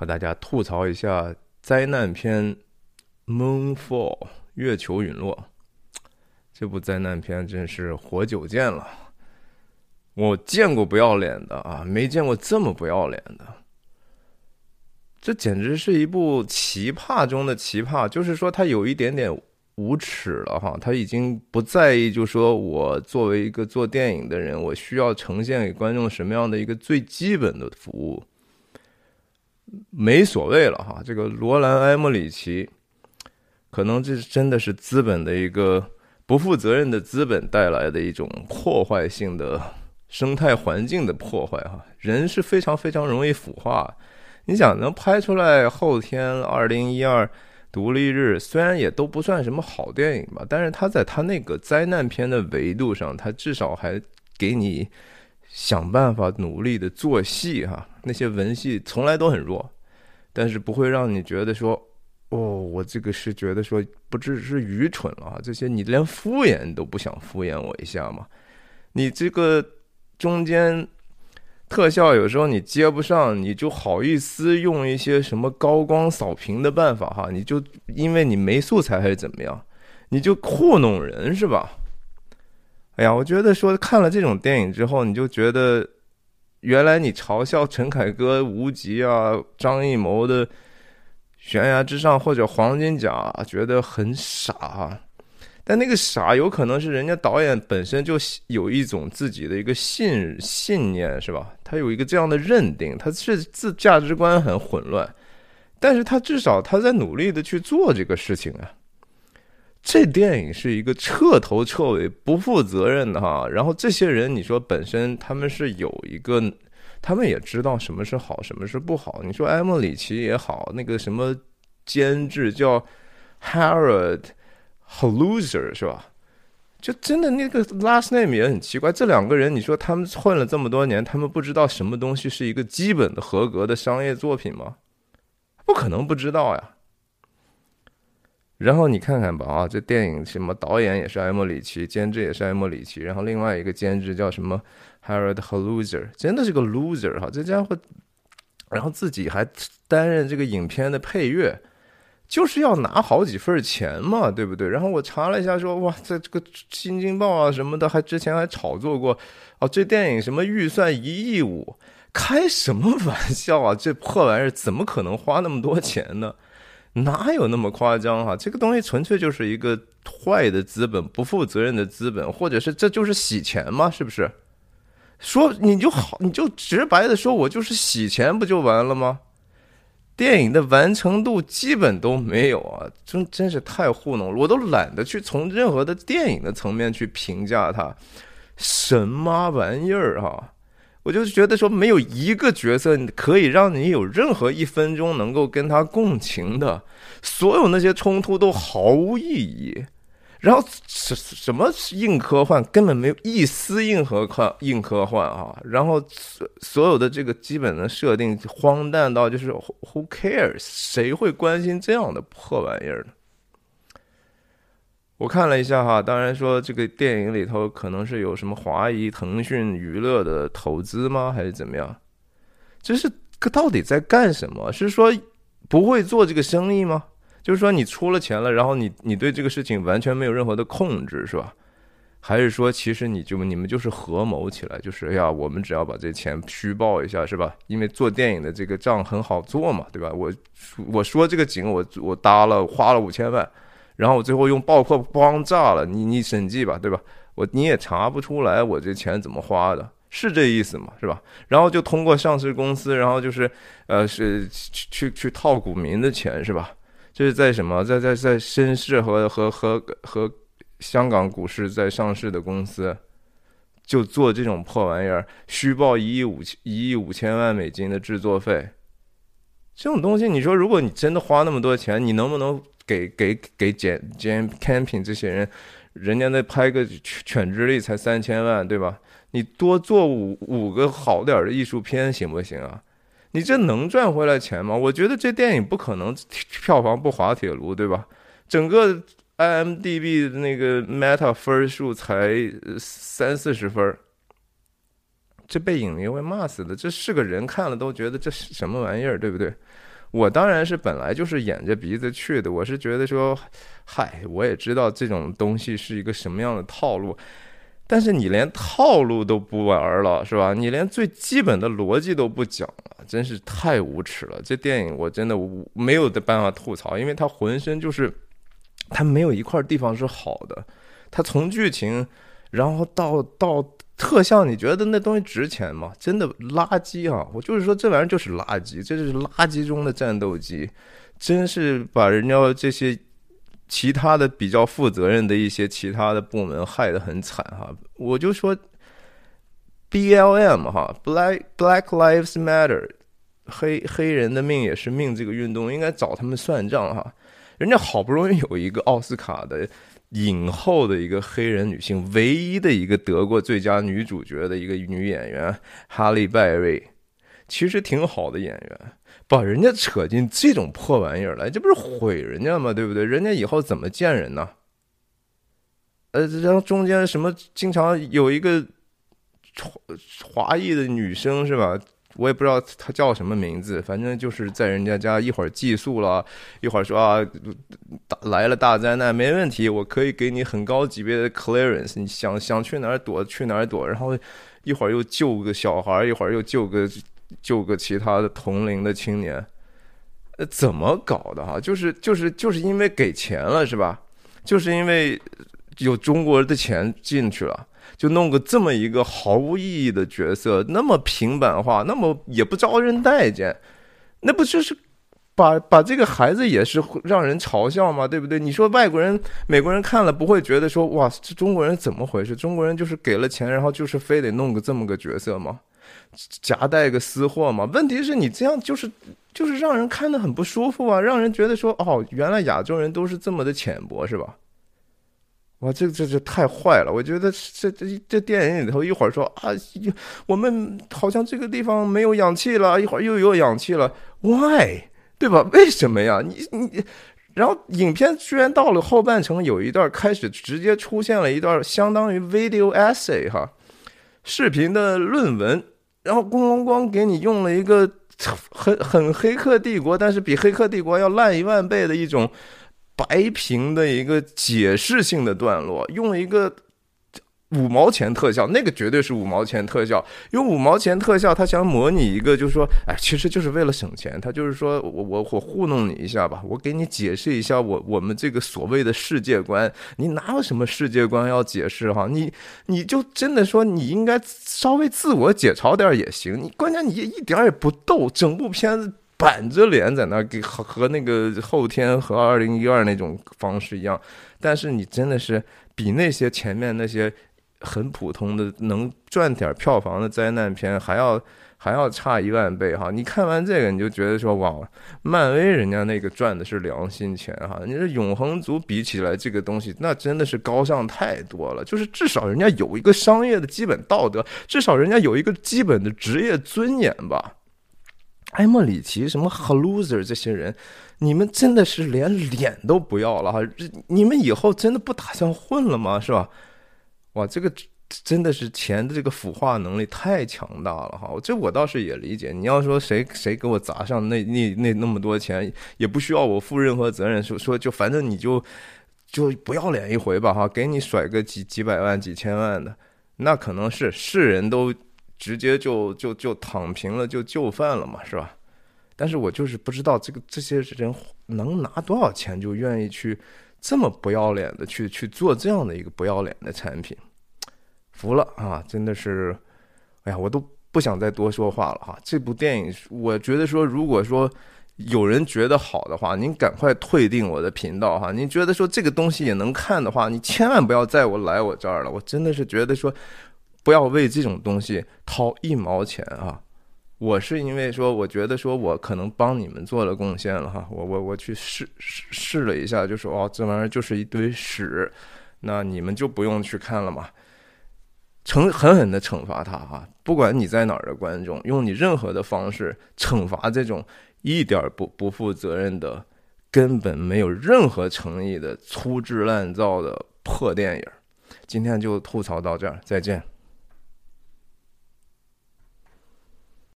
和大家吐槽一下灾难片《Moonfall》月球陨落。这部灾难片真是活久见了，我见过不要脸的啊，没见过这么不要脸的。这简直是一部奇葩中的奇葩，就是说他有一点点无耻了哈，他已经不在意，就说我作为一个做电影的人，我需要呈现给观众什么样的一个最基本的服务，没所谓了哈。这个罗兰·埃默里奇，可能这真的是资本的一个不负责任的资本带来的一种破坏性的生态环境的破坏哈，人是非常非常容易腐化。你想能拍出来后天二零一二独立日，虽然也都不算什么好电影吧，但是他在他那个灾难片的维度上，他至少还给你想办法努力的做戏哈。那些文戏从来都很弱，但是不会让你觉得说，哦，我这个是觉得说不只是愚蠢了，这些你连敷衍都不想敷衍我一下吗？你这个中间。特效有时候你接不上，你就好意思用一些什么高光扫屏的办法哈？你就因为你没素材还是怎么样，你就糊弄人是吧？哎呀，我觉得说看了这种电影之后，你就觉得原来你嘲笑陈凯歌无极啊、张艺谋的悬崖之上或者黄金甲，觉得很傻。但那个傻有可能是人家导演本身就有一种自己的一个信信念，是吧？他有一个这样的认定，他是自价值观很混乱，但是他至少他在努力的去做这个事情啊。这电影是一个彻头彻尾不负责任的哈。然后这些人，你说本身他们是有一个，他们也知道什么是好，什么是不好。你说埃莫里奇也好，那个什么监制叫 Harold。Loser 是吧？就真的那个 last name 也很奇怪。这两个人，你说他们混了这么多年，他们不知道什么东西是一个基本的合格的商业作品吗？不可能不知道呀。然后你看看吧，啊，这电影什么导演也是埃莫里奇，监制也是埃莫里奇，然后另外一个监制叫什么 Harold Haluser，真的是个 loser 哈，这家伙，然后自己还担任这个影片的配乐。就是要拿好几份钱嘛，对不对？然后我查了一下，说哇，在这个《新京报》啊什么的，还之前还炒作过，哦，这电影什么预算一亿五，开什么玩笑啊？这破玩意儿怎么可能花那么多钱呢？哪有那么夸张哈？这个东西纯粹就是一个坏的资本，不负责任的资本，或者是这就是洗钱吗？是不是？说你就好，你就直白的说，我就是洗钱，不就完了吗？电影的完成度基本都没有啊，真真是太糊弄了，我都懒得去从任何的电影的层面去评价它，什么玩意儿哈！我就觉得说没有一个角色可以让你有任何一分钟能够跟他共情的，所有那些冲突都毫无意义。然后什什么硬科幻根本没有一丝硬核科硬科幻啊！然后所所有的这个基本的设定荒诞到就是 Who cares？谁会关心这样的破玩意儿呢？我看了一下哈，当然说这个电影里头可能是有什么华谊、腾讯娱乐的投资吗？还是怎么样？这是到底在干什么？是说不会做这个生意吗？就是说，你出了钱了，然后你你对这个事情完全没有任何的控制，是吧？还是说，其实你就你们就是合谋起来，就是哎呀，我们只要把这钱虚报一下，是吧？因为做电影的这个账很好做嘛，对吧？我我说这个景我我搭了花了五千万，然后我最后用爆破帮炸了，你你审计吧，对吧？我你也查不出来我这钱怎么花的，是这意思嘛，是吧？然后就通过上市公司，然后就是呃是去去去套股民的钱，是吧？这是在什么？在在在深市和和和和香港股市在上市的公司，就做这种破玩意儿，虚报一亿五千一亿五千万美金的制作费，这种东西，你说如果你真的花那么多钱，你能不能给给给简简 camping 这些人，人家那拍个犬犬之力才三千万，对吧？你多做五五个好点的艺术片行不行啊？你这能赚回来钱吗？我觉得这电影不可能票房不滑铁卢，对吧？整个 IMDB 的那个 Meta 分数才三四十分，这被影迷会骂死的。这是个人看了都觉得这是什么玩意儿，对不对？我当然是本来就是掩着鼻子去的，我是觉得说，嗨，我也知道这种东西是一个什么样的套路，但是你连套路都不玩了，是吧？你连最基本的逻辑都不讲了，真是太无耻了！这电影我真的没有的办法吐槽，因为它浑身就是，它没有一块地方是好的，它从剧情，然后到到。特效，你觉得那东西值钱吗？真的垃圾啊！我就是说，这玩意儿就是垃圾，这就是垃圾中的战斗机，真是把人家这些其他的比较负责任的一些其他的部门害得很惨哈！我就说，B L M 哈，Black Black Lives Matter，黑黑人的命也是命，这个运动应该找他们算账哈！人家好不容易有一个奥斯卡的。影后的一个黑人女性，唯一的一个得过最佳女主角的一个女演员哈利·拜瑞，其实挺好的演员，把人家扯进这种破玩意儿来，这不是毁人家吗？对不对？人家以后怎么见人呢？呃，然后中间什么经常有一个华华裔的女生是吧？我也不知道她叫什么名字，反正就是在人家家一会儿寄宿了，一会儿说啊，来了大灾难没问题，我可以给你很高级别的 clearance，你想想去哪儿躲去哪儿躲，然后一会儿又救个小孩，一会儿又救个救个其他的同龄的青年，呃，怎么搞的哈？就是就是就是因为给钱了是吧？就是因为有中国的钱进去了。就弄个这么一个毫无意义的角色，那么平板化，那么也不招人待见，那不就是把把这个孩子也是让人嘲笑嘛？对不对？你说外国人、美国人看了不会觉得说哇，这中国人怎么回事？中国人就是给了钱，然后就是非得弄个这么个角色吗？夹带个私货嘛？问题是你这样就是就是让人看得很不舒服啊，让人觉得说哦，原来亚洲人都是这么的浅薄，是吧？哇，这这这太坏了！我觉得这这这电影里头一会儿说啊，我们好像这个地方没有氧气了，一会儿又有氧气了，Why？对吧？为什么呀？你你，然后影片居然到了后半程有一段开始直接出现了一段相当于 video essay 哈，视频的论文，然后咣咣咣给你用了一个很很黑客帝国，但是比黑客帝国要烂一万倍的一种。白屏的一个解释性的段落，用了一个五毛钱特效，那个绝对是五毛钱特效。用五毛钱特效，他想模拟一个，就是说，哎，其实就是为了省钱。他就是说我我我糊弄你一下吧，我给你解释一下我我们这个所谓的世界观。你哪有什么世界观要解释哈？你你就真的说你应该稍微自我解嘲点也行。你关键你也一点也不逗，整部片子。板着脸在那给和和那个后天和二零一二那种方式一样，但是你真的是比那些前面那些很普通的能赚点票房的灾难片还要还要差一万倍哈！你看完这个你就觉得说哇，漫威人家那个赚的是良心钱哈！你这永恒族比起来这个东西那真的是高尚太多了，就是至少人家有一个商业的基本道德，至少人家有一个基本的职业尊严吧。埃莫里奇什么 Haluser 这些人，你们真的是连脸都不要了哈！你们以后真的不打算混了吗？是吧？哇，这个真的是钱的这个腐化能力太强大了哈！这我倒是也理解。你要说谁谁给我砸上那那那那么多钱，也不需要我负任何责任，说说就反正你就就不要脸一回吧哈！给你甩个几几百万几千万的，那可能是是人都。直接就就就躺平了，就就范了嘛，是吧？但是我就是不知道这个这些人能拿多少钱，就愿意去这么不要脸的去去做这样的一个不要脸的产品，服了啊！真的是，哎呀，我都不想再多说话了哈。这部电影，我觉得说，如果说有人觉得好的话，您赶快退订我的频道哈。您觉得说这个东西也能看的话，你千万不要再我来我这儿了。我真的是觉得说。不要为这种东西掏一毛钱啊！我是因为说，我觉得说我可能帮你们做了贡献了哈。我我我去试试试了一下，就说哦，这玩意儿就是一堆屎，那你们就不用去看了嘛。惩狠狠的惩罚他哈！不管你在哪儿的观众，用你任何的方式惩罚这种一点不不负责任的、根本没有任何诚意的粗制滥造的破电影。今天就吐槽到这儿，再见。